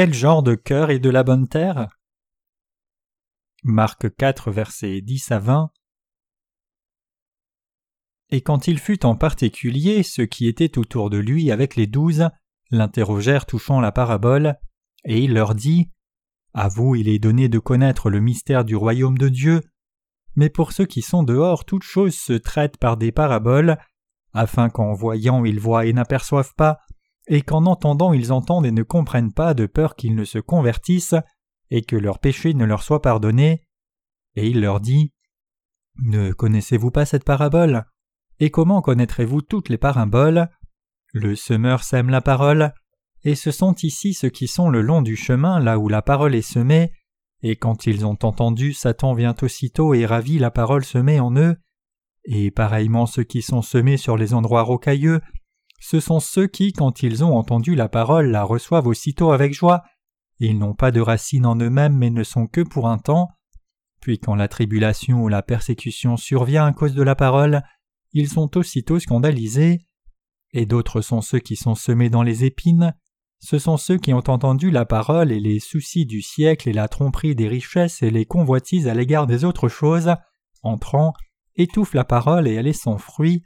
Quel genre de cœur est de la bonne terre? Marc 4, versets 10 à 20 Et quand il fut en particulier, ceux qui étaient autour de lui avec les douze l'interrogèrent touchant la parabole, et il leur dit À vous il est donné de connaître le mystère du royaume de Dieu, mais pour ceux qui sont dehors, toute chose se traite par des paraboles, afin qu'en voyant ils voient et n'aperçoivent pas, et qu'en entendant ils entendent et ne comprennent pas de peur qu'ils ne se convertissent, et que leurs péchés ne leur soient pardonnés. Et il leur dit Ne connaissez-vous pas cette parabole? Et comment connaîtrez-vous toutes les paraboles? Le semeur sème la parole, et ce sont ici ceux qui sont le long du chemin là où la parole est semée, et quand ils ont entendu, Satan vient aussitôt et ravit la parole semée en eux, et pareillement ceux qui sont semés sur les endroits rocailleux, ce sont ceux qui, quand ils ont entendu la parole, la reçoivent aussitôt avec joie. Ils n'ont pas de racine en eux-mêmes, mais ne sont que pour un temps. Puis quand la tribulation ou la persécution survient à cause de la parole, ils sont aussitôt scandalisés. Et d'autres sont ceux qui sont semés dans les épines. Ce sont ceux qui ont entendu la parole et les soucis du siècle et la tromperie des richesses et les convoitises à l'égard des autres choses, entrant, étouffent la parole et elle est sans fruit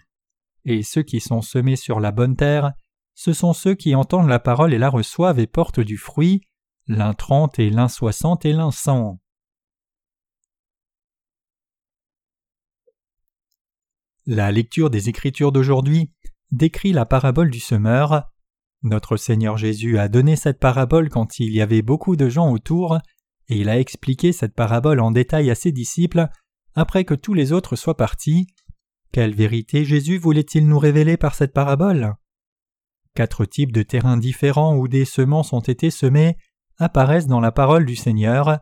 et ceux qui sont semés sur la bonne terre, ce sont ceux qui entendent la parole et la reçoivent et portent du fruit, l'un trente et l'un soixante et l'un cent. La lecture des Écritures d'aujourd'hui décrit la parabole du semeur. Notre Seigneur Jésus a donné cette parabole quand il y avait beaucoup de gens autour, et il a expliqué cette parabole en détail à ses disciples après que tous les autres soient partis. Quelle vérité Jésus voulait-il nous révéler par cette parabole? Quatre types de terrains différents où des semences ont été semées apparaissent dans la parole du Seigneur.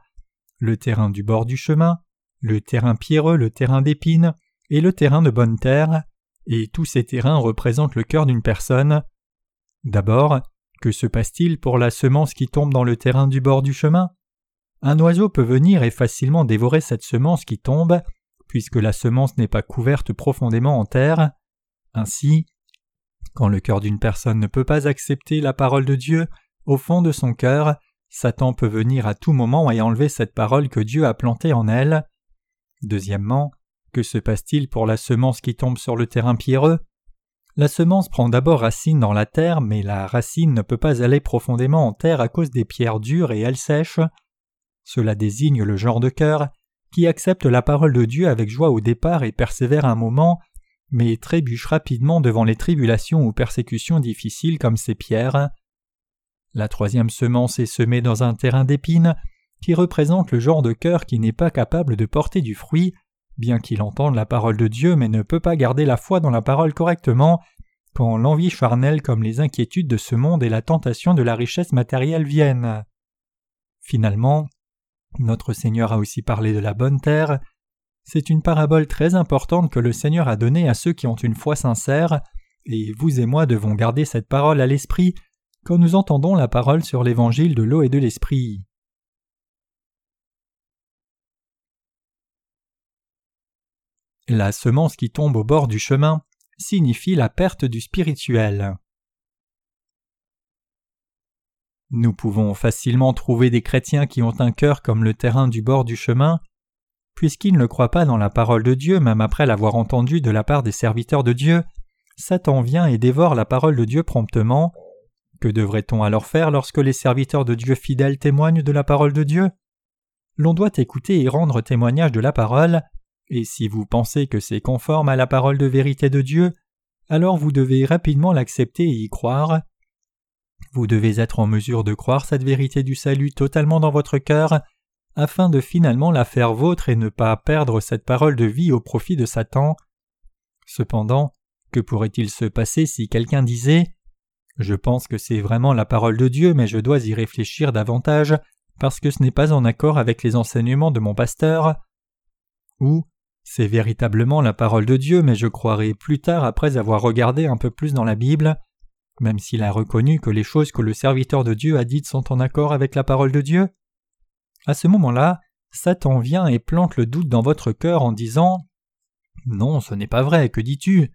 Le terrain du bord du chemin, le terrain pierreux, le terrain d'épines et le terrain de bonne terre, et tous ces terrains représentent le cœur d'une personne. D'abord, que se passe-t-il pour la semence qui tombe dans le terrain du bord du chemin? Un oiseau peut venir et facilement dévorer cette semence qui tombe, puisque la semence n'est pas couverte profondément en terre. Ainsi, quand le cœur d'une personne ne peut pas accepter la parole de Dieu, au fond de son cœur, Satan peut venir à tout moment et enlever cette parole que Dieu a plantée en elle. Deuxièmement, que se passe-t-il pour la semence qui tombe sur le terrain pierreux? La semence prend d'abord racine dans la terre, mais la racine ne peut pas aller profondément en terre à cause des pierres dures et elle sèche. Cela désigne le genre de cœur qui accepte la parole de Dieu avec joie au départ et persévère un moment, mais trébuche rapidement devant les tribulations ou persécutions difficiles comme ces pierres. La troisième semence est semée dans un terrain d'épines, qui représente le genre de cœur qui n'est pas capable de porter du fruit, bien qu'il entende la parole de Dieu mais ne peut pas garder la foi dans la parole correctement, quand l'envie charnelle comme les inquiétudes de ce monde et la tentation de la richesse matérielle viennent. Finalement, notre Seigneur a aussi parlé de la bonne terre. C'est une parabole très importante que le Seigneur a donnée à ceux qui ont une foi sincère, et vous et moi devons garder cette parole à l'esprit quand nous entendons la parole sur l'évangile de l'eau et de l'esprit. La semence qui tombe au bord du chemin signifie la perte du spirituel. Nous pouvons facilement trouver des chrétiens qui ont un cœur comme le terrain du bord du chemin, puisqu'ils ne croient pas dans la parole de Dieu même après l'avoir entendue de la part des serviteurs de Dieu, Satan vient et dévore la parole de Dieu promptement. Que devrait-on alors faire lorsque les serviteurs de Dieu fidèles témoignent de la parole de Dieu? L'on doit écouter et rendre témoignage de la parole, et si vous pensez que c'est conforme à la parole de vérité de Dieu, alors vous devez rapidement l'accepter et y croire. Vous devez être en mesure de croire cette vérité du salut totalement dans votre cœur, afin de finalement la faire vôtre et ne pas perdre cette parole de vie au profit de Satan. Cependant, que pourrait-il se passer si quelqu'un disait Je pense que c'est vraiment la parole de Dieu, mais je dois y réfléchir davantage, parce que ce n'est pas en accord avec les enseignements de mon pasteur Ou C'est véritablement la parole de Dieu, mais je croirai plus tard après avoir regardé un peu plus dans la Bible même s'il a reconnu que les choses que le serviteur de Dieu a dites sont en accord avec la parole de Dieu À ce moment-là, Satan vient et plante le doute dans votre cœur en disant Non, ce n'est pas vrai, que dis-tu?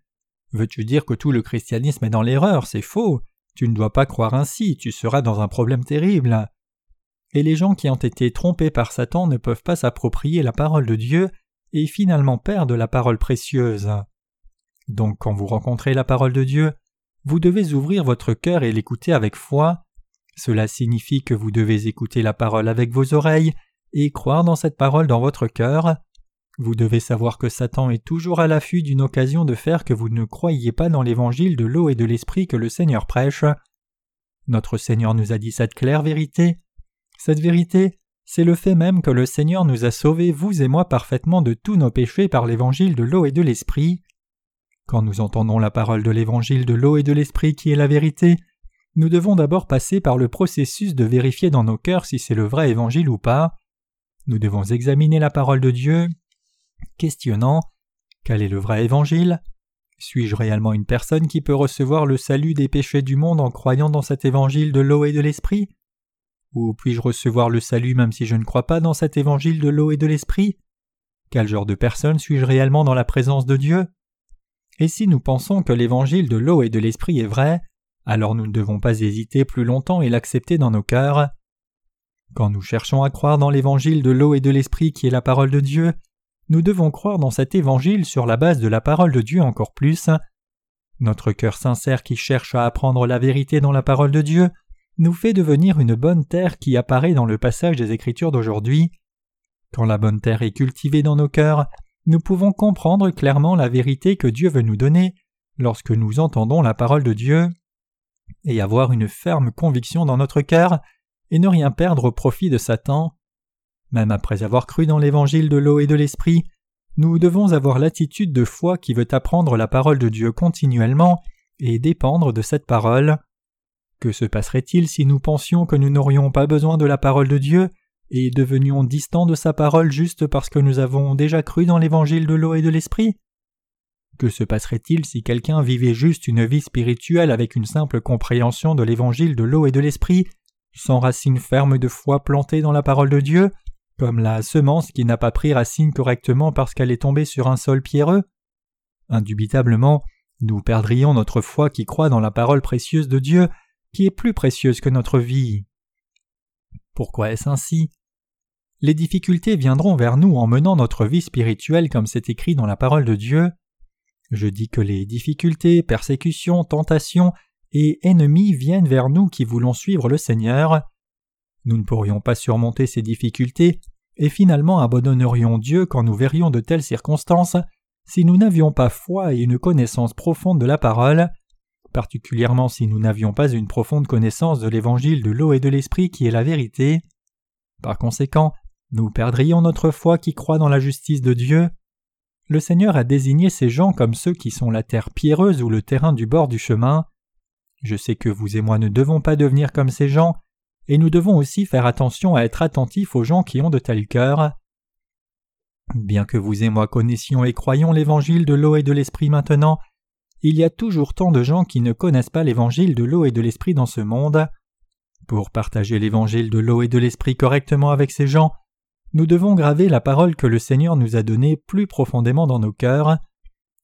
Veux-tu dire que tout le christianisme est dans l'erreur? C'est faux. Tu ne dois pas croire ainsi, tu seras dans un problème terrible. et les gens qui ont été trompés par Satan ne peuvent pas s'approprier la parole de Dieu et finalement perdent la parole précieuse. Donc quand vous rencontrez la parole de Dieu, vous devez ouvrir votre cœur et l'écouter avec foi. Cela signifie que vous devez écouter la parole avec vos oreilles et croire dans cette parole dans votre cœur. Vous devez savoir que Satan est toujours à l'affût d'une occasion de faire que vous ne croyiez pas dans l'évangile de l'eau et de l'esprit que le Seigneur prêche. Notre Seigneur nous a dit cette claire vérité. Cette vérité, c'est le fait même que le Seigneur nous a sauvés, vous et moi, parfaitement de tous nos péchés par l'évangile de l'eau et de l'esprit. Quand nous entendons la parole de l'évangile de l'eau et de l'esprit qui est la vérité, nous devons d'abord passer par le processus de vérifier dans nos cœurs si c'est le vrai évangile ou pas. Nous devons examiner la parole de Dieu, questionnant quel est le vrai évangile? Suis-je réellement une personne qui peut recevoir le salut des péchés du monde en croyant dans cet évangile de l'eau et de l'esprit? Ou puis-je recevoir le salut même si je ne crois pas dans cet évangile de l'eau et de l'esprit? Quel genre de personne suis-je réellement dans la présence de Dieu? Et si nous pensons que l'évangile de l'eau et de l'esprit est vrai, alors nous ne devons pas hésiter plus longtemps et l'accepter dans nos cœurs. Quand nous cherchons à croire dans l'évangile de l'eau et de l'esprit qui est la parole de Dieu, nous devons croire dans cet évangile sur la base de la parole de Dieu encore plus. Notre cœur sincère qui cherche à apprendre la vérité dans la parole de Dieu nous fait devenir une bonne terre qui apparaît dans le passage des Écritures d'aujourd'hui. Quand la bonne terre est cultivée dans nos cœurs, nous pouvons comprendre clairement la vérité que Dieu veut nous donner lorsque nous entendons la parole de Dieu et avoir une ferme conviction dans notre cœur et ne rien perdre au profit de Satan. Même après avoir cru dans l'évangile de l'eau et de l'esprit, nous devons avoir l'attitude de foi qui veut apprendre la parole de Dieu continuellement et dépendre de cette parole. Que se passerait-il si nous pensions que nous n'aurions pas besoin de la parole de Dieu et devenions distants de sa parole juste parce que nous avons déjà cru dans l'évangile de l'eau et de l'esprit? Que se passerait-il si quelqu'un vivait juste une vie spirituelle avec une simple compréhension de l'évangile de l'eau et de l'esprit, sans racines fermes de foi plantées dans la parole de Dieu, comme la semence qui n'a pas pris racine correctement parce qu'elle est tombée sur un sol pierreux? Indubitablement, nous perdrions notre foi qui croit dans la parole précieuse de Dieu, qui est plus précieuse que notre vie. Pourquoi est-ce ainsi? Les difficultés viendront vers nous en menant notre vie spirituelle comme c'est écrit dans la parole de Dieu. Je dis que les difficultés, persécutions, tentations et ennemis viennent vers nous qui voulons suivre le Seigneur. Nous ne pourrions pas surmonter ces difficultés, et finalement abandonnerions Dieu quand nous verrions de telles circonstances si nous n'avions pas foi et une connaissance profonde de la parole, particulièrement si nous n'avions pas une profonde connaissance de l'évangile de l'eau et de l'esprit qui est la vérité. Par conséquent, nous perdrions notre foi qui croit dans la justice de Dieu. Le Seigneur a désigné ces gens comme ceux qui sont la terre pierreuse ou le terrain du bord du chemin. Je sais que vous et moi ne devons pas devenir comme ces gens, et nous devons aussi faire attention à être attentifs aux gens qui ont de tels cœurs. Bien que vous et moi connaissions et croyions l'évangile de l'eau et de l'esprit maintenant, il y a toujours tant de gens qui ne connaissent pas l'évangile de l'eau et de l'esprit dans ce monde. Pour partager l'évangile de l'eau et de l'esprit correctement avec ces gens, nous devons graver la parole que le Seigneur nous a donnée plus profondément dans nos cœurs.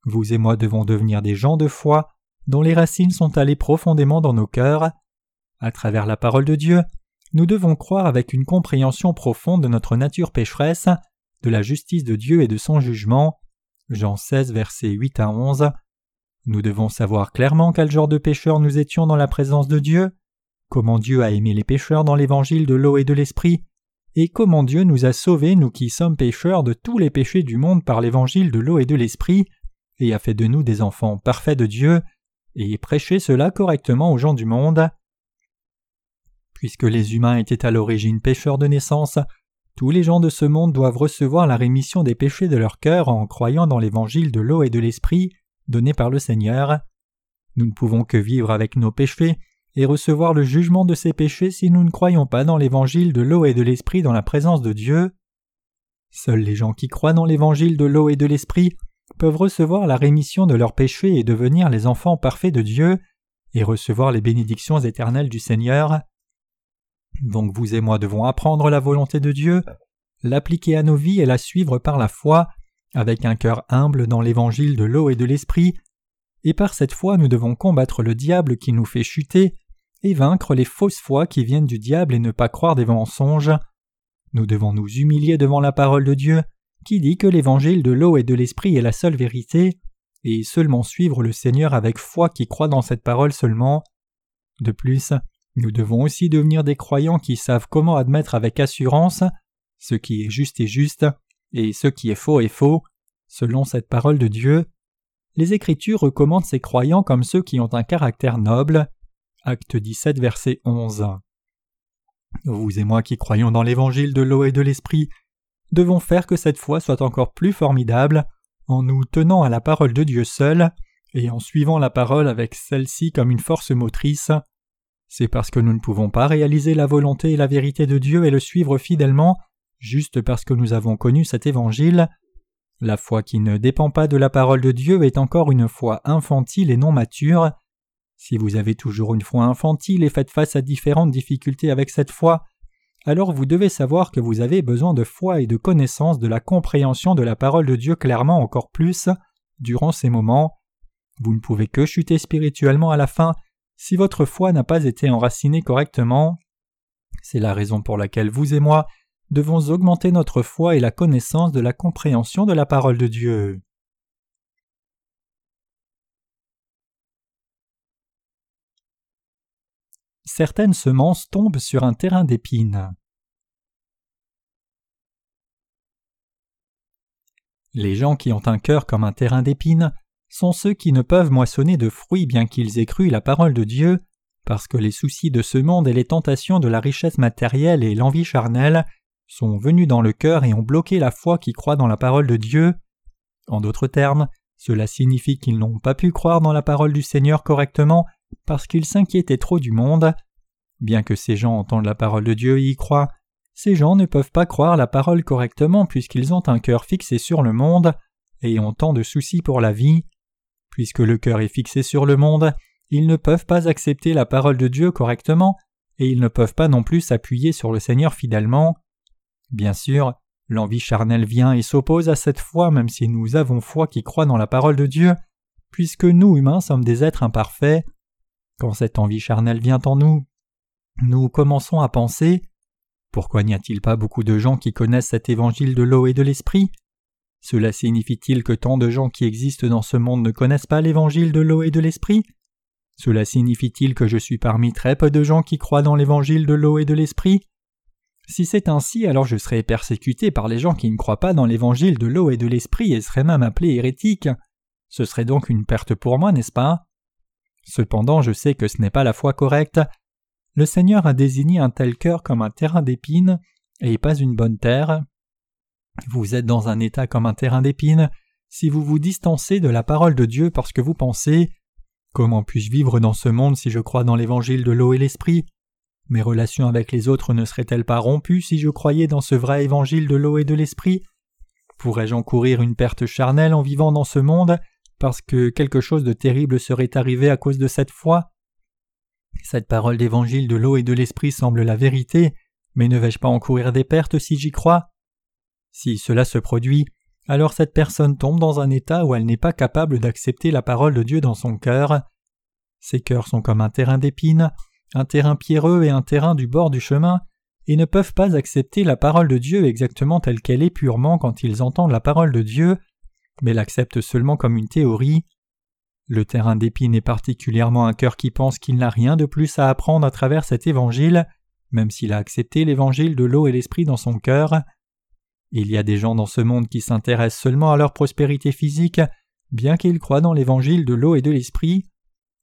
Vous et moi devons devenir des gens de foi, dont les racines sont allées profondément dans nos cœurs. À travers la parole de Dieu, nous devons croire avec une compréhension profonde de notre nature pécheresse, de la justice de Dieu et de son jugement. Jean 16, versets 8 à 11. Nous devons savoir clairement quel genre de pécheurs nous étions dans la présence de Dieu, comment Dieu a aimé les pécheurs dans l'évangile de l'eau et de l'esprit, et comment Dieu nous a sauvés, nous qui sommes pécheurs, de tous les péchés du monde par l'évangile de l'eau et de l'esprit, et a fait de nous des enfants parfaits de Dieu, et prêché cela correctement aux gens du monde. Puisque les humains étaient à l'origine pécheurs de naissance, tous les gens de ce monde doivent recevoir la rémission des péchés de leur cœur en croyant dans l'évangile de l'eau et de l'esprit donné par le Seigneur. Nous ne pouvons que vivre avec nos péchés et recevoir le jugement de ces péchés si nous ne croyons pas dans l'évangile de l'eau et de l'esprit dans la présence de Dieu. Seuls les gens qui croient dans l'évangile de l'eau et de l'esprit peuvent recevoir la rémission de leurs péchés et devenir les enfants parfaits de Dieu et recevoir les bénédictions éternelles du Seigneur. Donc vous et moi devons apprendre la volonté de Dieu, l'appliquer à nos vies et la suivre par la foi, avec un cœur humble dans l'évangile de l'eau et de l'esprit, et par cette foi nous devons combattre le diable qui nous fait chuter, et vaincre les fausses foi qui viennent du diable et ne pas croire des mensonges. Nous devons nous humilier devant la parole de Dieu, qui dit que l'évangile de l'eau et de l'esprit est la seule vérité, et seulement suivre le Seigneur avec foi qui croit dans cette parole seulement. De plus, nous devons aussi devenir des croyants qui savent comment admettre avec assurance ce qui est juste est juste, et ce qui est faux est faux, selon cette parole de Dieu. Les Écritures recommandent ces croyants comme ceux qui ont un caractère noble. Acte 17, verset 11. Vous et moi qui croyons dans l'évangile de l'eau et de l'esprit, devons faire que cette foi soit encore plus formidable en nous tenant à la parole de Dieu seul et en suivant la parole avec celle-ci comme une force motrice. C'est parce que nous ne pouvons pas réaliser la volonté et la vérité de Dieu et le suivre fidèlement, juste parce que nous avons connu cet évangile. La foi qui ne dépend pas de la parole de Dieu est encore une foi infantile et non mature. Si vous avez toujours une foi infantile et faites face à différentes difficultés avec cette foi, alors vous devez savoir que vous avez besoin de foi et de connaissance de la compréhension de la parole de Dieu clairement encore plus durant ces moments. Vous ne pouvez que chuter spirituellement à la fin si votre foi n'a pas été enracinée correctement. C'est la raison pour laquelle vous et moi devons augmenter notre foi et la connaissance de la compréhension de la parole de Dieu. certaines semences tombent sur un terrain d'épines. Les gens qui ont un cœur comme un terrain d'épines sont ceux qui ne peuvent moissonner de fruits bien qu'ils aient cru la parole de Dieu, parce que les soucis de ce monde et les tentations de la richesse matérielle et l'envie charnelle sont venus dans le cœur et ont bloqué la foi qui croit dans la parole de Dieu. En d'autres termes, cela signifie qu'ils n'ont pas pu croire dans la parole du Seigneur correctement parce qu'ils s'inquiétaient trop du monde. Bien que ces gens entendent la parole de Dieu et y croient, ces gens ne peuvent pas croire la parole correctement puisqu'ils ont un cœur fixé sur le monde et ont tant de soucis pour la vie. Puisque le cœur est fixé sur le monde, ils ne peuvent pas accepter la parole de Dieu correctement et ils ne peuvent pas non plus s'appuyer sur le Seigneur fidèlement. Bien sûr, l'envie charnelle vient et s'oppose à cette foi même si nous avons foi qui croit dans la parole de Dieu, puisque nous humains sommes des êtres imparfaits. Quand cette envie charnelle vient en nous, nous commençons à penser Pourquoi n'y a-t-il pas beaucoup de gens qui connaissent cet évangile de l'eau et de l'esprit? Cela signifie-t-il que tant de gens qui existent dans ce monde ne connaissent pas l'évangile de l'eau et de l'esprit? Cela signifie-t-il que je suis parmi très peu de gens qui croient dans l'évangile de l'eau et de l'esprit? Si c'est ainsi, alors je serai persécuté par les gens qui ne croient pas dans l'évangile de l'eau et de l'esprit et seraient même appelés hérétiques. Ce serait donc une perte pour moi, n'est-ce pas? Cependant, je sais que ce n'est pas la foi correcte. Le Seigneur a désigné un tel cœur comme un terrain d'épines et pas une bonne terre. Vous êtes dans un état comme un terrain d'épines si vous vous distancez de la parole de Dieu parce que vous pensez Comment puis-je vivre dans ce monde si je crois dans l'évangile de l'eau et l'esprit? Mes relations avec les autres ne seraient-elles pas rompues si je croyais dans ce vrai évangile de l'eau et de l'esprit? Pourrais-je encourir une perte charnelle en vivant dans ce monde parce que quelque chose de terrible serait arrivé à cause de cette foi? Cette parole d'évangile de l'eau et de l'esprit semble la vérité, mais ne vais-je pas encourir des pertes si j'y crois? Si cela se produit, alors cette personne tombe dans un état où elle n'est pas capable d'accepter la parole de Dieu dans son cœur. Ses cœurs sont comme un terrain d'épines, un terrain pierreux et un terrain du bord du chemin, et ne peuvent pas accepter la parole de Dieu exactement telle qu'elle est purement quand ils entendent la parole de Dieu, mais l'accepte seulement comme une théorie. Le terrain d'épine est particulièrement un cœur qui pense qu'il n'a rien de plus à apprendre à travers cet évangile, même s'il a accepté l'évangile de l'eau et l'esprit dans son cœur. Il y a des gens dans ce monde qui s'intéressent seulement à leur prospérité physique, bien qu'ils croient dans l'évangile de l'eau et de l'esprit.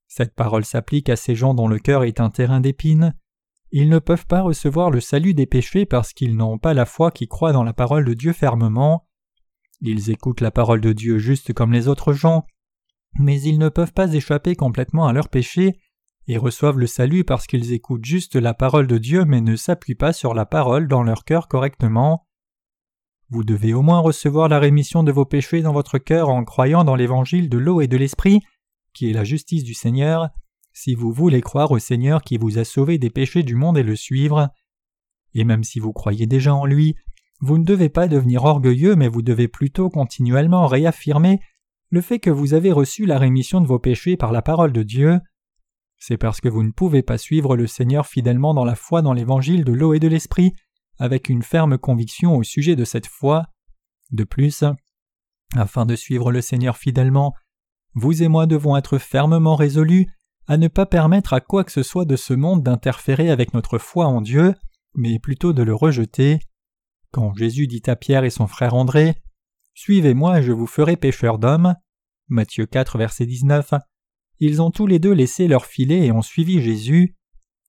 Cette parole s'applique à ces gens dont le cœur est un terrain d'épines. Ils ne peuvent pas recevoir le salut des péchés parce qu'ils n'ont pas la foi qui croit dans la parole de Dieu fermement. Ils écoutent la parole de Dieu juste comme les autres gens, mais ils ne peuvent pas échapper complètement à leurs péchés et reçoivent le salut parce qu'ils écoutent juste la parole de Dieu mais ne s'appuient pas sur la parole dans leur cœur correctement. Vous devez au moins recevoir la rémission de vos péchés dans votre cœur en croyant dans l'évangile de l'eau et de l'esprit, qui est la justice du Seigneur, si vous voulez croire au Seigneur qui vous a sauvé des péchés du monde et le suivre. Et même si vous croyez déjà en lui, vous ne devez pas devenir orgueilleux, mais vous devez plutôt continuellement réaffirmer le fait que vous avez reçu la rémission de vos péchés par la parole de Dieu. C'est parce que vous ne pouvez pas suivre le Seigneur fidèlement dans la foi dans l'évangile de l'eau et de l'esprit, avec une ferme conviction au sujet de cette foi. De plus, afin de suivre le Seigneur fidèlement, vous et moi devons être fermement résolus à ne pas permettre à quoi que ce soit de ce monde d'interférer avec notre foi en Dieu, mais plutôt de le rejeter. Quand Jésus dit à Pierre et son frère André Suivez-moi et je vous ferai pécheurs d'hommes. Matthieu 4, verset 19. Ils ont tous les deux laissé leur filet et ont suivi Jésus.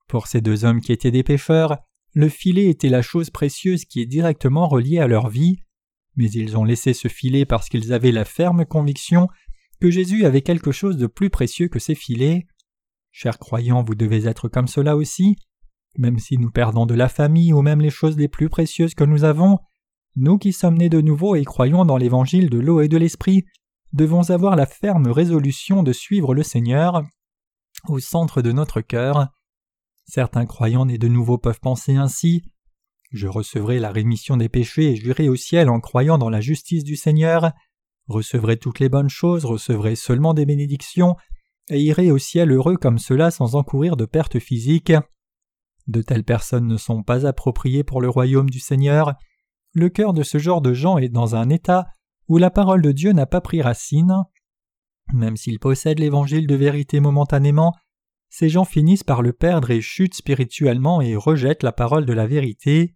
Pour ces deux hommes qui étaient des pécheurs, le filet était la chose précieuse qui est directement reliée à leur vie, mais ils ont laissé ce filet parce qu'ils avaient la ferme conviction que Jésus avait quelque chose de plus précieux que ces filets. Chers croyants, vous devez être comme cela aussi. Même si nous perdons de la famille ou même les choses les plus précieuses que nous avons, nous qui sommes nés de nouveau et croyons dans l'évangile de l'eau et de l'esprit, devons avoir la ferme résolution de suivre le Seigneur au centre de notre cœur. Certains croyants nés de nouveau peuvent penser ainsi Je recevrai la rémission des péchés et j'irai au ciel en croyant dans la justice du Seigneur, recevrai toutes les bonnes choses, recevrai seulement des bénédictions, et irai au ciel heureux comme cela sans encourir de pertes physiques. De telles personnes ne sont pas appropriées pour le royaume du Seigneur. Le cœur de ce genre de gens est dans un état où la parole de Dieu n'a pas pris racine. Même s'ils possèdent l'évangile de vérité momentanément, ces gens finissent par le perdre et chutent spirituellement et rejettent la parole de la vérité.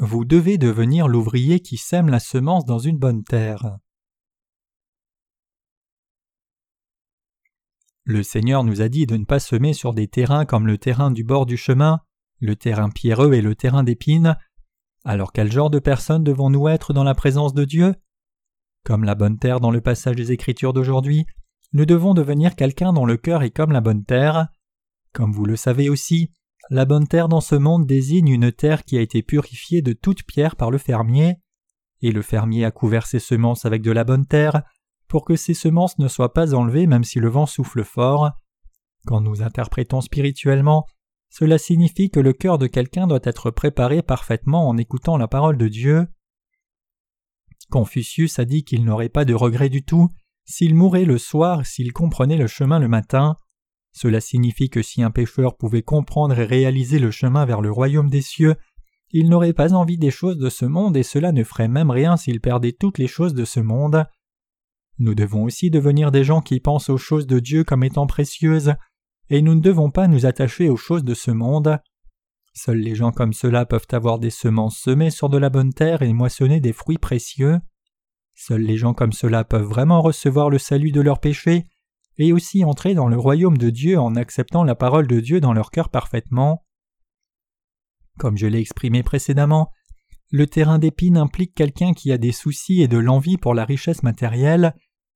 Vous devez devenir l'ouvrier qui sème la semence dans une bonne terre. Le Seigneur nous a dit de ne pas semer sur des terrains comme le terrain du bord du chemin, le terrain pierreux et le terrain d'épines. Alors quel genre de personnes devons-nous être dans la présence de Dieu? Comme la bonne terre dans le passage des Écritures d'aujourd'hui, nous devons devenir quelqu'un dont le cœur est comme la bonne terre. Comme vous le savez aussi, la bonne terre dans ce monde désigne une terre qui a été purifiée de toute pierre par le fermier, et le fermier a couvert ses semences avec de la bonne terre pour que ces semences ne soient pas enlevées même si le vent souffle fort. Quand nous interprétons spirituellement, cela signifie que le cœur de quelqu'un doit être préparé parfaitement en écoutant la parole de Dieu. Confucius a dit qu'il n'aurait pas de regret du tout s'il mourait le soir s'il comprenait le chemin le matin. Cela signifie que si un pécheur pouvait comprendre et réaliser le chemin vers le royaume des cieux, il n'aurait pas envie des choses de ce monde et cela ne ferait même rien s'il perdait toutes les choses de ce monde. Nous devons aussi devenir des gens qui pensent aux choses de Dieu comme étant précieuses, et nous ne devons pas nous attacher aux choses de ce monde. Seuls les gens comme cela peuvent avoir des semences semées sur de la bonne terre et moissonner des fruits précieux. Seuls les gens comme cela peuvent vraiment recevoir le salut de leurs péchés et aussi entrer dans le royaume de Dieu en acceptant la parole de Dieu dans leur cœur parfaitement. Comme je l'ai exprimé précédemment, le terrain d'épines implique quelqu'un qui a des soucis et de l'envie pour la richesse matérielle,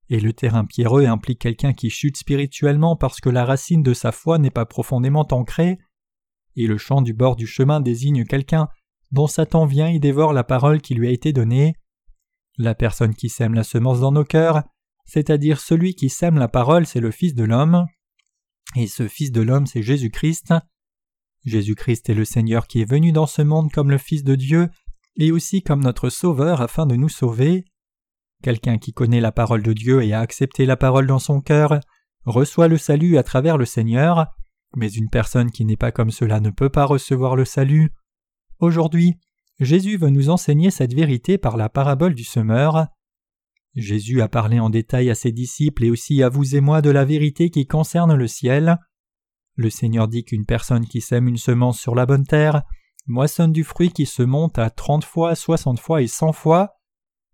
et le terrain pierreux implique quelqu'un qui chute spirituellement parce que la racine de sa foi n'est pas profondément ancrée, et le champ du bord du chemin désigne quelqu'un dont Satan vient et dévore la parole qui lui a été donnée. La personne qui sème la semence dans nos cœurs, c'est-à-dire celui qui sème la parole, c'est le Fils de l'homme, et ce Fils de l'homme, c'est Jésus-Christ. Jésus-Christ est le Seigneur qui est venu dans ce monde comme le Fils de Dieu, et aussi comme notre Sauveur afin de nous sauver. Quelqu'un qui connaît la parole de Dieu et a accepté la parole dans son cœur reçoit le salut à travers le Seigneur, mais une personne qui n'est pas comme cela ne peut pas recevoir le salut. Aujourd'hui, Jésus veut nous enseigner cette vérité par la parabole du semeur. Jésus a parlé en détail à ses disciples et aussi à vous et moi de la vérité qui concerne le ciel. Le Seigneur dit qu'une personne qui sème une semence sur la bonne terre moissonne du fruit qui se monte à trente fois, soixante fois et cent fois,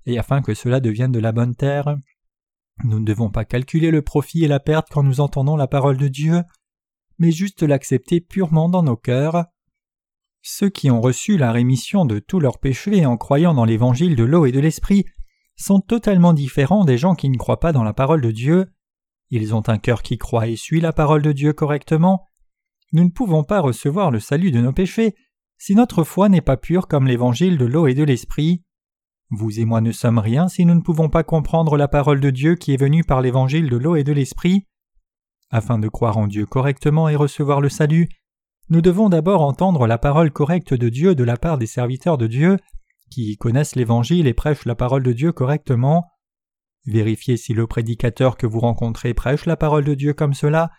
et afin que cela devienne de la bonne terre. Nous ne devons pas calculer le profit et la perte quand nous entendons la parole de Dieu, mais juste l'accepter purement dans nos cœurs. Ceux qui ont reçu la rémission de tous leurs péchés en croyant dans l'évangile de l'eau et de l'esprit sont totalement différents des gens qui ne croient pas dans la parole de Dieu. Ils ont un cœur qui croit et suit la parole de Dieu correctement. Nous ne pouvons pas recevoir le salut de nos péchés si notre foi n'est pas pure comme l'évangile de l'eau et de l'esprit. Vous et moi ne sommes rien si nous ne pouvons pas comprendre la parole de Dieu qui est venue par l'évangile de l'eau et de l'esprit. Afin de croire en Dieu correctement et recevoir le salut, nous devons d'abord entendre la parole correcte de Dieu de la part des serviteurs de Dieu, qui connaissent l'Évangile et prêchent la parole de Dieu correctement. Vérifiez si le prédicateur que vous rencontrez prêche la parole de Dieu comme cela,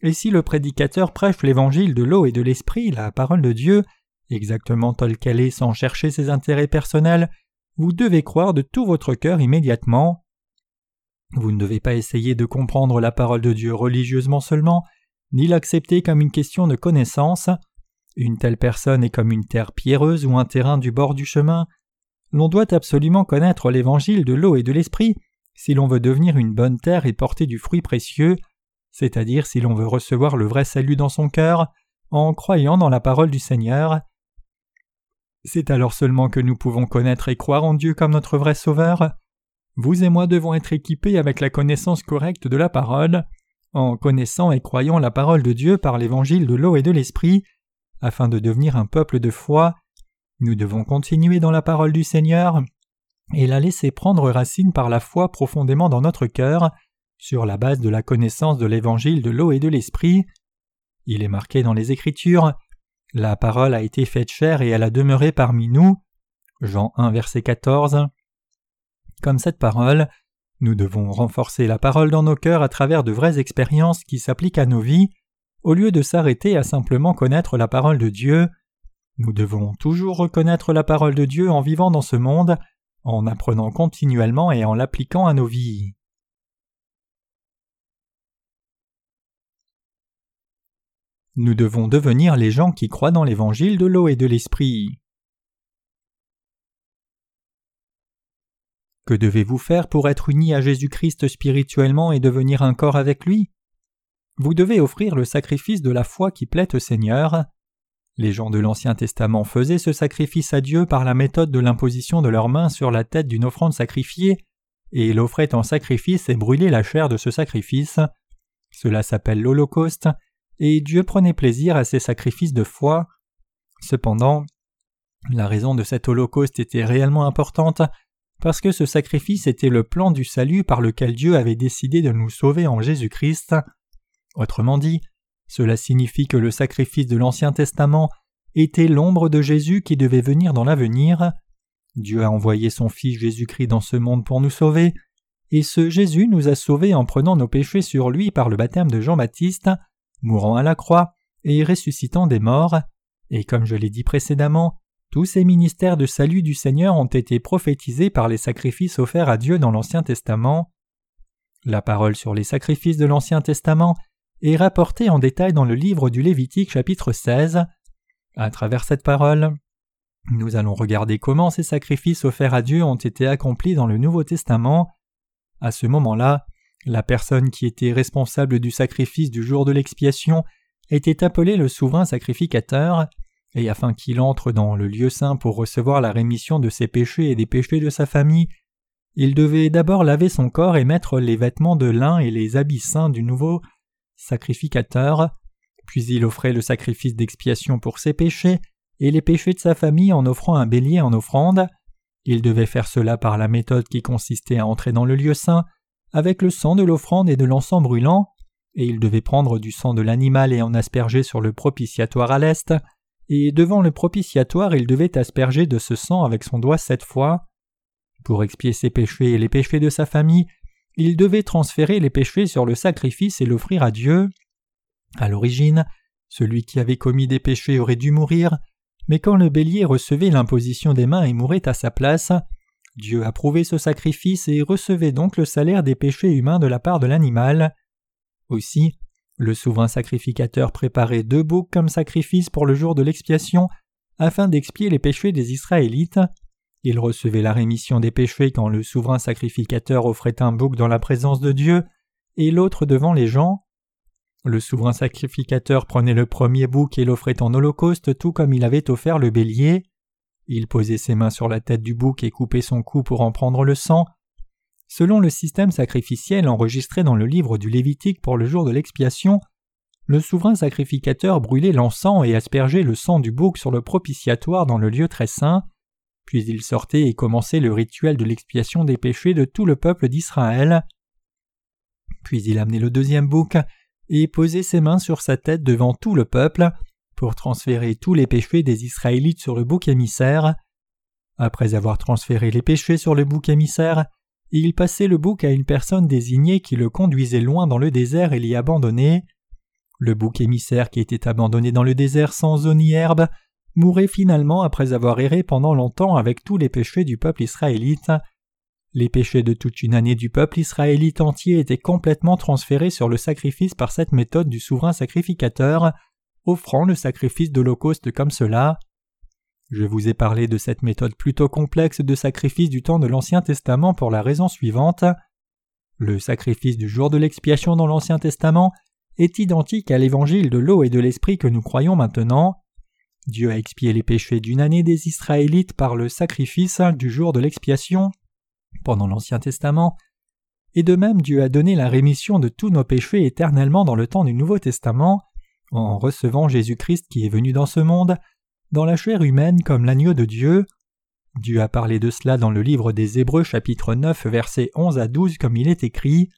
et si le prédicateur prêche l'Évangile de l'eau et de l'Esprit, la parole de Dieu, exactement telle qu'elle est sans chercher ses intérêts personnels, vous devez croire de tout votre cœur immédiatement. Vous ne devez pas essayer de comprendre la parole de Dieu religieusement seulement, ni l'accepter comme une question de connaissance. Une telle personne est comme une terre pierreuse ou un terrain du bord du chemin. L'on doit absolument connaître l'évangile de l'eau et de l'esprit si l'on veut devenir une bonne terre et porter du fruit précieux, c'est-à-dire si l'on veut recevoir le vrai salut dans son cœur, en croyant dans la parole du Seigneur. C'est alors seulement que nous pouvons connaître et croire en Dieu comme notre vrai Sauveur. Vous et moi devons être équipés avec la connaissance correcte de la parole, en connaissant et croyant la parole de Dieu par l'évangile de l'eau et de l'esprit, afin de devenir un peuple de foi. Nous devons continuer dans la parole du Seigneur et la laisser prendre racine par la foi profondément dans notre cœur, sur la base de la connaissance de l'évangile de l'eau et de l'esprit. Il est marqué dans les Écritures La parole a été faite chair et elle a demeuré parmi nous. Jean 1, verset 14. Comme cette parole, nous devons renforcer la parole dans nos cœurs à travers de vraies expériences qui s'appliquent à nos vies, au lieu de s'arrêter à simplement connaître la parole de Dieu. Nous devons toujours reconnaître la parole de Dieu en vivant dans ce monde, en apprenant continuellement et en l'appliquant à nos vies. Nous devons devenir les gens qui croient dans l'évangile de l'eau et de l'esprit. Que devez-vous faire pour être unis à Jésus-Christ spirituellement et devenir un corps avec lui? Vous devez offrir le sacrifice de la foi qui plaît au Seigneur. Les gens de l'Ancien Testament faisaient ce sacrifice à Dieu par la méthode de l'imposition de leurs mains sur la tête d'une offrande sacrifiée, et ils offraient en sacrifice et brûlaient la chair de ce sacrifice. Cela s'appelle l'Holocauste, et Dieu prenait plaisir à ces sacrifices de foi. Cependant, la raison de cet Holocauste était réellement importante parce que ce sacrifice était le plan du salut par lequel Dieu avait décidé de nous sauver en Jésus-Christ. Autrement dit, cela signifie que le sacrifice de l'Ancien Testament était l'ombre de Jésus qui devait venir dans l'avenir. Dieu a envoyé son Fils Jésus-Christ dans ce monde pour nous sauver, et ce Jésus nous a sauvés en prenant nos péchés sur lui par le baptême de Jean-Baptiste, mourant à la croix et ressuscitant des morts, et comme je l'ai dit précédemment, tous ces ministères de salut du Seigneur ont été prophétisés par les sacrifices offerts à Dieu dans l'Ancien Testament. La parole sur les sacrifices de l'Ancien Testament est rapportée en détail dans le livre du Lévitique chapitre 16. À travers cette parole, nous allons regarder comment ces sacrifices offerts à Dieu ont été accomplis dans le Nouveau Testament. À ce moment-là, la personne qui était responsable du sacrifice du jour de l'expiation était appelée le souverain sacrificateur, et afin qu'il entre dans le lieu saint pour recevoir la rémission de ses péchés et des péchés de sa famille, il devait d'abord laver son corps et mettre les vêtements de lin et les habits saints du nouveau sacrificateur, puis il offrait le sacrifice d'expiation pour ses péchés et les péchés de sa famille en offrant un bélier en offrande. Il devait faire cela par la méthode qui consistait à entrer dans le lieu saint avec le sang de l'offrande et de l'encens brûlant, et il devait prendre du sang de l'animal et en asperger sur le propitiatoire à l'est, et devant le propitiatoire il devait asperger de ce sang avec son doigt sept fois. Pour expier ses péchés et les péchés de sa famille, il devait transférer les péchés sur le sacrifice et l'offrir à Dieu. À l'origine, celui qui avait commis des péchés aurait dû mourir, mais quand le bélier recevait l'imposition des mains et mourait à sa place, Dieu approuvait ce sacrifice et recevait donc le salaire des péchés humains de la part de l'animal. Aussi, le souverain sacrificateur préparait deux boucs comme sacrifice pour le jour de l'expiation, afin d'expier les péchés des Israélites. Il recevait la rémission des péchés quand le souverain sacrificateur offrait un bouc dans la présence de Dieu et l'autre devant les gens. Le souverain sacrificateur prenait le premier bouc et l'offrait en holocauste tout comme il avait offert le bélier. Il posait ses mains sur la tête du bouc et coupait son cou pour en prendre le sang. Selon le système sacrificiel enregistré dans le livre du Lévitique pour le jour de l'expiation, le souverain sacrificateur brûlait l'encens et aspergeait le sang du bouc sur le propitiatoire dans le lieu très saint, puis il sortait et commençait le rituel de l'expiation des péchés de tout le peuple d'Israël. Puis il amenait le deuxième bouc et posait ses mains sur sa tête devant tout le peuple pour transférer tous les péchés des Israélites sur le bouc émissaire. Après avoir transféré les péchés sur le bouc émissaire, il passait le bouc à une personne désignée qui le conduisait loin dans le désert et l'y abandonnait. Le bouc émissaire qui était abandonné dans le désert sans eau ni herbe mourait finalement après avoir erré pendant longtemps avec tous les péchés du peuple israélite. Les péchés de toute une année du peuple israélite entier étaient complètement transférés sur le sacrifice par cette méthode du souverain sacrificateur, offrant le sacrifice d'Holocauste comme cela. Je vous ai parlé de cette méthode plutôt complexe de sacrifice du temps de l'Ancien Testament pour la raison suivante. Le sacrifice du jour de l'expiation dans l'Ancien Testament est identique à l'évangile de l'eau et de l'esprit que nous croyons maintenant. Dieu a expié les péchés d'une année des Israélites par le sacrifice du jour de l'expiation pendant l'Ancien Testament, et de même Dieu a donné la rémission de tous nos péchés éternellement dans le temps du Nouveau Testament, en recevant Jésus-Christ qui est venu dans ce monde, dans la chair humaine comme l'agneau de Dieu. Dieu a parlé de cela dans le livre des Hébreux chapitre 9 versets 11 à 12 comme il est écrit.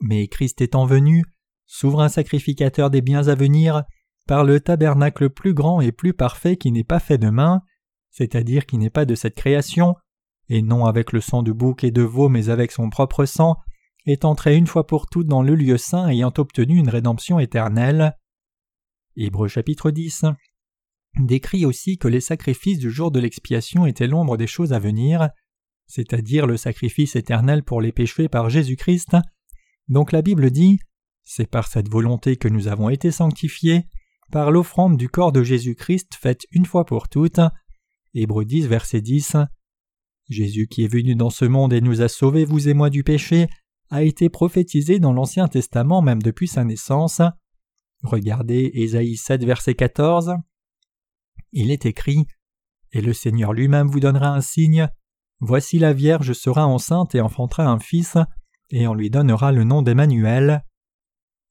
Mais Christ étant venu, souverain sacrificateur des biens à venir, par le tabernacle plus grand et plus parfait qui n'est pas fait de main, c'est-à-dire qui n'est pas de cette création, et non avec le sang de bouc et de veau mais avec son propre sang, est entré une fois pour toutes dans le lieu saint ayant obtenu une rédemption éternelle. Hébreux chapitre 10 décrit aussi que les sacrifices du jour de l'expiation étaient l'ombre des choses à venir, c'est-à-dire le sacrifice éternel pour les péchés par Jésus-Christ. Donc la Bible dit C'est par cette volonté que nous avons été sanctifiés, par l'offrande du corps de Jésus-Christ faite une fois pour toutes. Hébreux 10, verset 10. Jésus qui est venu dans ce monde et nous a sauvés, vous et moi, du péché, a été prophétisé dans l'Ancien Testament même depuis sa naissance. Regardez Ésaïe 7, verset 14. Il est écrit Et le Seigneur lui-même vous donnera un signe. Voici la Vierge sera enceinte et enfantera un fils, et on lui donnera le nom d'Emmanuel.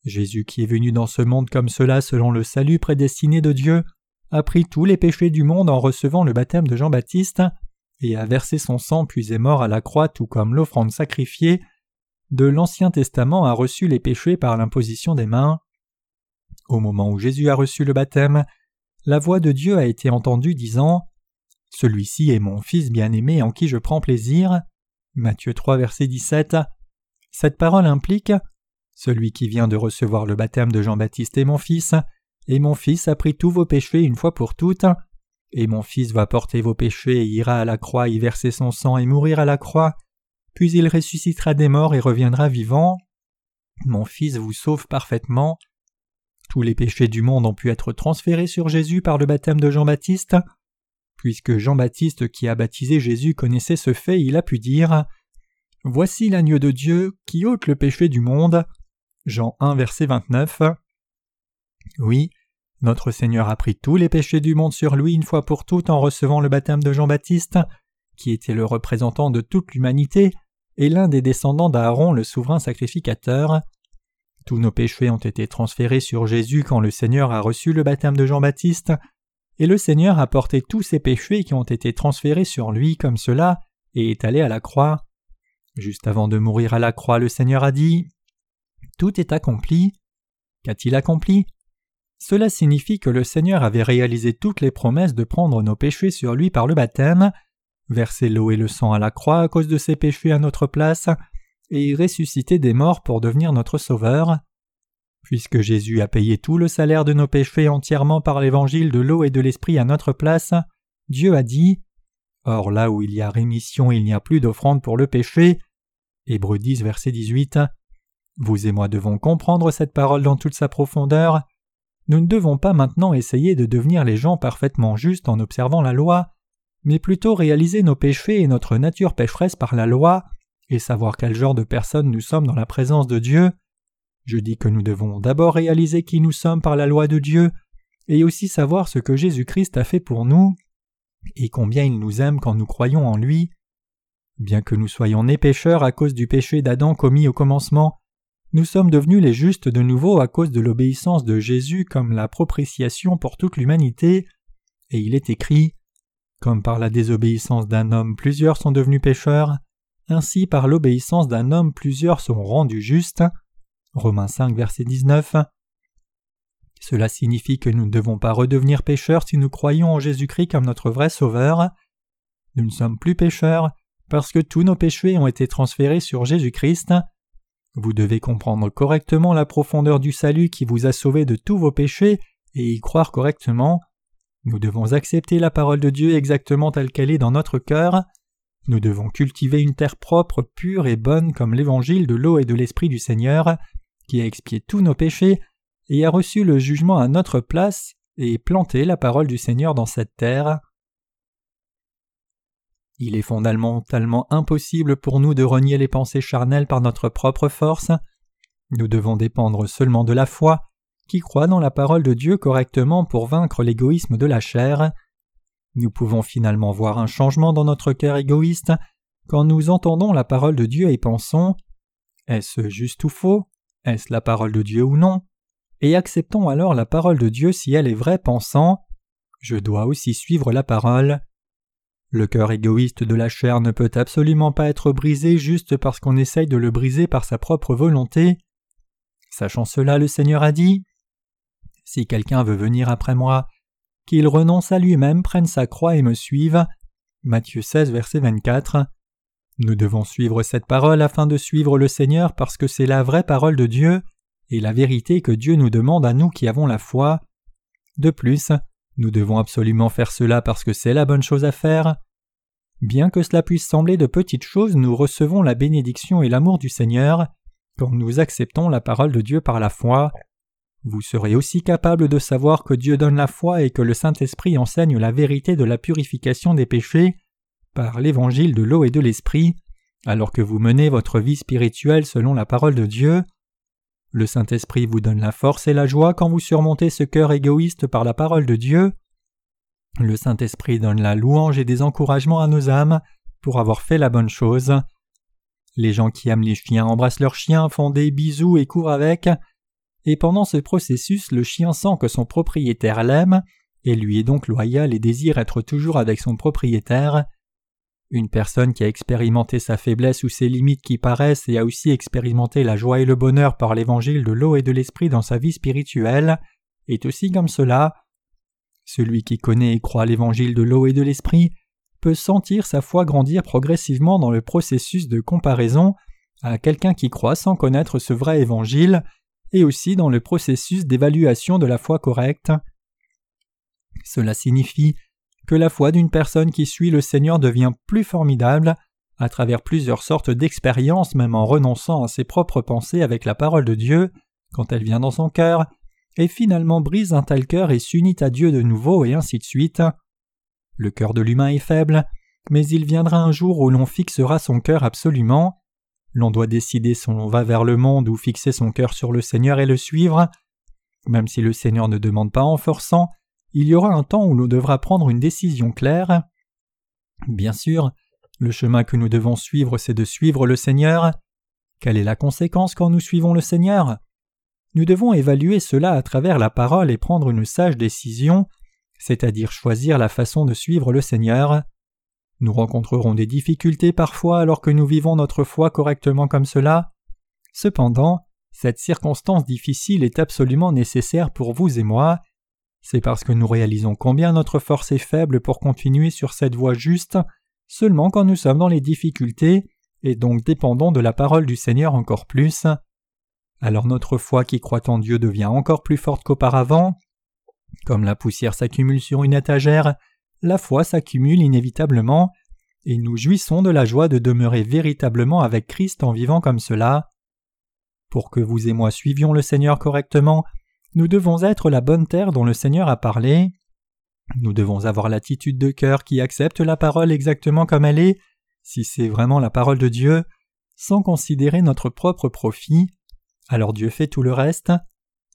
Jésus qui est venu dans ce monde comme cela selon le salut prédestiné de Dieu, a pris tous les péchés du monde en recevant le baptême de Jean-Baptiste, et a versé son sang puis est mort à la croix tout comme l'offrande sacrifiée de l'Ancien Testament a reçu les péchés par l'imposition des mains. Au moment où Jésus a reçu le baptême, la voix de Dieu a été entendue disant Celui-ci est mon Fils bien-aimé en qui je prends plaisir. Matthieu 3, verset 17. Cette parole implique Celui qui vient de recevoir le baptême de Jean-Baptiste est mon Fils, et mon Fils a pris tous vos péchés une fois pour toutes. Et mon Fils va porter vos péchés et ira à la croix y verser son sang et mourir à la croix, puis il ressuscitera des morts et reviendra vivant. Mon Fils vous sauve parfaitement. Tous les péchés du monde ont pu être transférés sur Jésus par le baptême de Jean-Baptiste. Puisque Jean-Baptiste qui a baptisé Jésus connaissait ce fait, il a pu dire Voici l'agneau de Dieu qui ôte le péché du monde. Jean 1, verset 29. Oui, notre Seigneur a pris tous les péchés du monde sur lui une fois pour toutes en recevant le baptême de Jean-Baptiste, qui était le représentant de toute l'humanité et l'un des descendants d'Aaron le souverain sacrificateur. Tous nos péchés ont été transférés sur Jésus quand le Seigneur a reçu le baptême de Jean-Baptiste, et le Seigneur a porté tous ces péchés qui ont été transférés sur lui comme cela et est allé à la croix. Juste avant de mourir à la croix, le Seigneur a dit Tout est accompli. Qu'a-t-il accompli? Cela signifie que le Seigneur avait réalisé toutes les promesses de prendre nos péchés sur lui par le baptême, verser l'eau et le sang à la croix à cause de ses péchés à notre place, et ressusciter des morts pour devenir notre Sauveur. Puisque Jésus a payé tout le salaire de nos péchés entièrement par l'évangile de l'eau et de l'esprit à notre place, Dieu a dit Or là où il y a rémission, il n'y a plus d'offrande pour le péché. Hébreux 10, verset 18. Vous et moi devons comprendre cette parole dans toute sa profondeur. Nous ne devons pas maintenant essayer de devenir les gens parfaitement justes en observant la loi, mais plutôt réaliser nos péchés et notre nature pécheresse par la loi, et savoir quel genre de personnes nous sommes dans la présence de Dieu. Je dis que nous devons d'abord réaliser qui nous sommes par la loi de Dieu, et aussi savoir ce que Jésus-Christ a fait pour nous, et combien il nous aime quand nous croyons en lui. Bien que nous soyons nés pécheurs à cause du péché d'Adam commis au commencement, nous sommes devenus les justes de nouveau à cause de l'obéissance de Jésus comme la proprétiation pour toute l'humanité, et il est écrit Comme par la désobéissance d'un homme plusieurs sont devenus pécheurs, ainsi par l'obéissance d'un homme plusieurs sont rendus justes. Romains 5, verset 19. Cela signifie que nous ne devons pas redevenir pécheurs si nous croyons en Jésus-Christ comme notre vrai Sauveur. Nous ne sommes plus pécheurs parce que tous nos péchés ont été transférés sur Jésus-Christ. Vous devez comprendre correctement la profondeur du salut qui vous a sauvé de tous vos péchés et y croire correctement. Nous devons accepter la parole de Dieu exactement telle qu'elle est dans notre cœur. Nous devons cultiver une terre propre, pure et bonne comme l'évangile de l'eau et de l'esprit du Seigneur, qui a expié tous nos péchés et a reçu le jugement à notre place et planté la parole du Seigneur dans cette terre. Il est fondamentalement impossible pour nous de renier les pensées charnelles par notre propre force. Nous devons dépendre seulement de la foi, qui croit dans la parole de Dieu correctement pour vaincre l'égoïsme de la chair. Nous pouvons finalement voir un changement dans notre cœur égoïste quand nous entendons la parole de Dieu et pensons Est-ce juste ou faux? Est-ce la parole de Dieu ou non? Et acceptons alors la parole de Dieu si elle est vraie, pensant Je dois aussi suivre la parole. Le cœur égoïste de la chair ne peut absolument pas être brisé juste parce qu'on essaye de le briser par sa propre volonté. Sachant cela, le Seigneur a dit Si quelqu'un veut venir après moi, qu'il renonce à lui-même, prenne sa croix et me suive. Matthieu 16, verset 24. Nous devons suivre cette parole afin de suivre le Seigneur parce que c'est la vraie parole de Dieu et la vérité que Dieu nous demande à nous qui avons la foi. De plus, nous devons absolument faire cela parce que c'est la bonne chose à faire. Bien que cela puisse sembler de petites choses, nous recevons la bénédiction et l'amour du Seigneur quand nous acceptons la parole de Dieu par la foi. Vous serez aussi capable de savoir que Dieu donne la foi et que le Saint-Esprit enseigne la vérité de la purification des péchés par l'évangile de l'eau et de l'Esprit, alors que vous menez votre vie spirituelle selon la parole de Dieu. Le Saint-Esprit vous donne la force et la joie quand vous surmontez ce cœur égoïste par la parole de Dieu. Le Saint-Esprit donne la louange et des encouragements à nos âmes pour avoir fait la bonne chose. Les gens qui aiment les chiens embrassent leurs chiens, font des bisous et courent avec. Et pendant ce processus, le chien sent que son propriétaire l'aime, et lui est donc loyal et désire être toujours avec son propriétaire. Une personne qui a expérimenté sa faiblesse ou ses limites qui paraissent et a aussi expérimenté la joie et le bonheur par l'évangile de l'eau et de l'esprit dans sa vie spirituelle est aussi comme cela. Celui qui connaît et croit l'évangile de l'eau et de l'esprit peut sentir sa foi grandir progressivement dans le processus de comparaison à quelqu'un qui croit sans connaître ce vrai évangile et aussi dans le processus d'évaluation de la foi correcte. Cela signifie que la foi d'une personne qui suit le Seigneur devient plus formidable à travers plusieurs sortes d'expériences même en renonçant à ses propres pensées avec la parole de Dieu quand elle vient dans son cœur et finalement brise un tel cœur et s'unit à Dieu de nouveau et ainsi de suite. Le cœur de l'humain est faible, mais il viendra un jour où l'on fixera son cœur absolument. L'on doit décider si l'on va vers le monde ou fixer son cœur sur le Seigneur et le suivre. Même si le Seigneur ne demande pas en forçant, il y aura un temps où l'on devra prendre une décision claire. Bien sûr, le chemin que nous devons suivre, c'est de suivre le Seigneur. Quelle est la conséquence quand nous suivons le Seigneur? Nous devons évaluer cela à travers la parole et prendre une sage décision, c'est-à-dire choisir la façon de suivre le Seigneur. Nous rencontrerons des difficultés parfois alors que nous vivons notre foi correctement comme cela. Cependant, cette circonstance difficile est absolument nécessaire pour vous et moi. C'est parce que nous réalisons combien notre force est faible pour continuer sur cette voie juste seulement quand nous sommes dans les difficultés et donc dépendons de la parole du Seigneur encore plus alors notre foi qui croit en Dieu devient encore plus forte qu'auparavant. Comme la poussière s'accumule sur une étagère, la foi s'accumule inévitablement, et nous jouissons de la joie de demeurer véritablement avec Christ en vivant comme cela. Pour que vous et moi suivions le Seigneur correctement, nous devons être la bonne terre dont le Seigneur a parlé. Nous devons avoir l'attitude de cœur qui accepte la parole exactement comme elle est, si c'est vraiment la parole de Dieu, sans considérer notre propre profit. Alors Dieu fait tout le reste.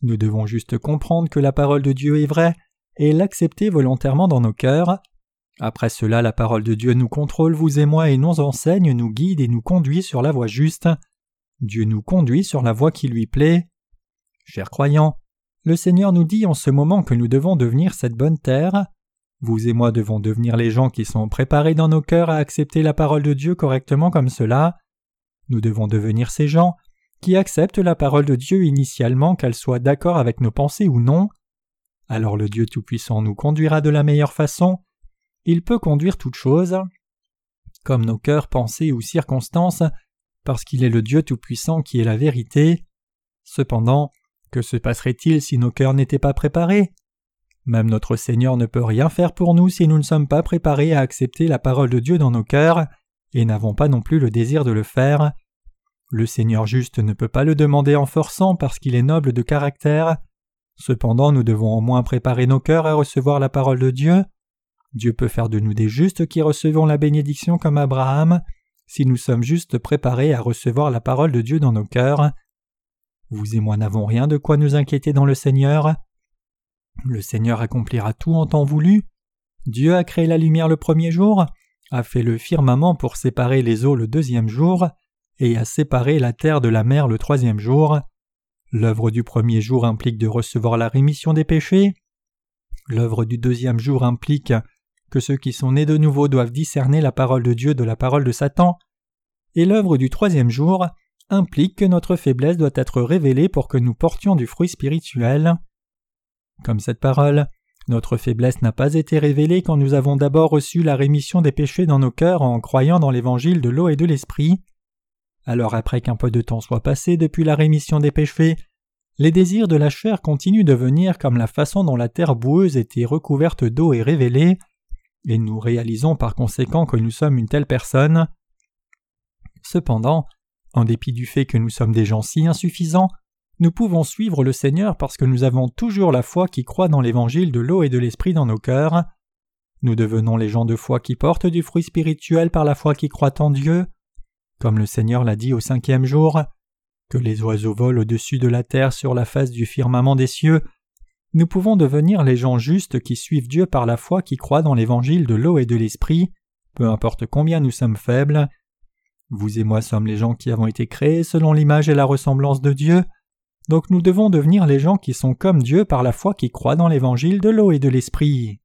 Nous devons juste comprendre que la parole de Dieu est vraie et l'accepter volontairement dans nos cœurs. Après cela, la parole de Dieu nous contrôle, vous et moi, et nous enseigne, nous guide et nous conduit sur la voie juste. Dieu nous conduit sur la voie qui lui plaît. Chers croyants, le Seigneur nous dit en ce moment que nous devons devenir cette bonne terre. Vous et moi devons devenir les gens qui sont préparés dans nos cœurs à accepter la parole de Dieu correctement comme cela. Nous devons devenir ces gens qui acceptent la parole de Dieu initialement qu'elle soit d'accord avec nos pensées ou non. alors le Dieu Tout-Puissant nous conduira de la meilleure façon. Il peut conduire toutes choses, comme nos cœurs, pensées ou circonstances, parce qu'il est le Dieu Tout-Puissant qui est la vérité. Cependant, que se passerait-il si nos cœurs n'étaient pas préparés? Même notre Seigneur ne peut rien faire pour nous si nous ne sommes pas préparés à accepter la parole de Dieu dans nos cœurs, et n'avons pas non plus le désir de le faire. Le Seigneur juste ne peut pas le demander en forçant parce qu'il est noble de caractère. Cependant nous devons au moins préparer nos cœurs à recevoir la parole de Dieu. Dieu peut faire de nous des justes qui recevons la bénédiction comme Abraham, si nous sommes juste préparés à recevoir la parole de Dieu dans nos cœurs. Vous et moi n'avons rien de quoi nous inquiéter dans le Seigneur. Le Seigneur accomplira tout en temps voulu. Dieu a créé la lumière le premier jour, a fait le firmament pour séparer les eaux le deuxième jour, et a séparé la terre de la mer le troisième jour. L'œuvre du premier jour implique de recevoir la rémission des péchés. L'œuvre du deuxième jour implique que ceux qui sont nés de nouveau doivent discerner la parole de Dieu de la parole de Satan. Et l'œuvre du troisième jour implique que notre faiblesse doit être révélée pour que nous portions du fruit spirituel. Comme cette parole, notre faiblesse n'a pas été révélée quand nous avons d'abord reçu la rémission des péchés dans nos cœurs en croyant dans l'évangile de l'eau et de l'esprit. Alors après qu'un peu de temps soit passé depuis la rémission des péchés, les désirs de la chair continuent de venir comme la façon dont la terre boueuse était recouverte d'eau est révélée, et nous réalisons par conséquent que nous sommes une telle personne. Cependant, en dépit du fait que nous sommes des gens si insuffisants, nous pouvons suivre le Seigneur parce que nous avons toujours la foi qui croit dans l'évangile de l'eau et de l'esprit dans nos cœurs. Nous devenons les gens de foi qui portent du fruit spirituel par la foi qui croient en Dieu. Comme le Seigneur l'a dit au cinquième jour, que les oiseaux volent au-dessus de la terre sur la face du firmament des cieux, nous pouvons devenir les gens justes qui suivent Dieu par la foi qui croient dans l'évangile de l'eau et de l'esprit, peu importe combien nous sommes faibles. Vous et moi sommes les gens qui avons été créés selon l'image et la ressemblance de Dieu, donc nous devons devenir les gens qui sont comme Dieu par la foi qui croient dans l'évangile de l'eau et de l'esprit.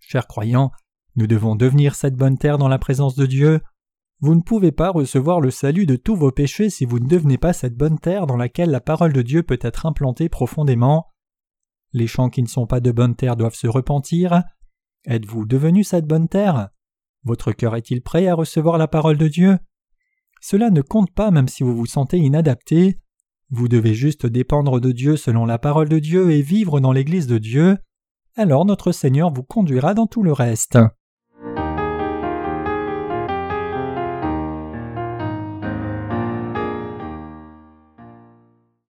Chers croyants, nous devons devenir cette bonne terre dans la présence de Dieu. Vous ne pouvez pas recevoir le salut de tous vos péchés si vous ne devenez pas cette bonne terre dans laquelle la parole de Dieu peut être implantée profondément. Les champs qui ne sont pas de bonne terre doivent se repentir. Êtes-vous devenu cette bonne terre? Votre cœur est-il prêt à recevoir la parole de Dieu? Cela ne compte pas même si vous vous sentez inadapté. Vous devez juste dépendre de Dieu selon la parole de Dieu et vivre dans l'Église de Dieu. Alors notre Seigneur vous conduira dans tout le reste.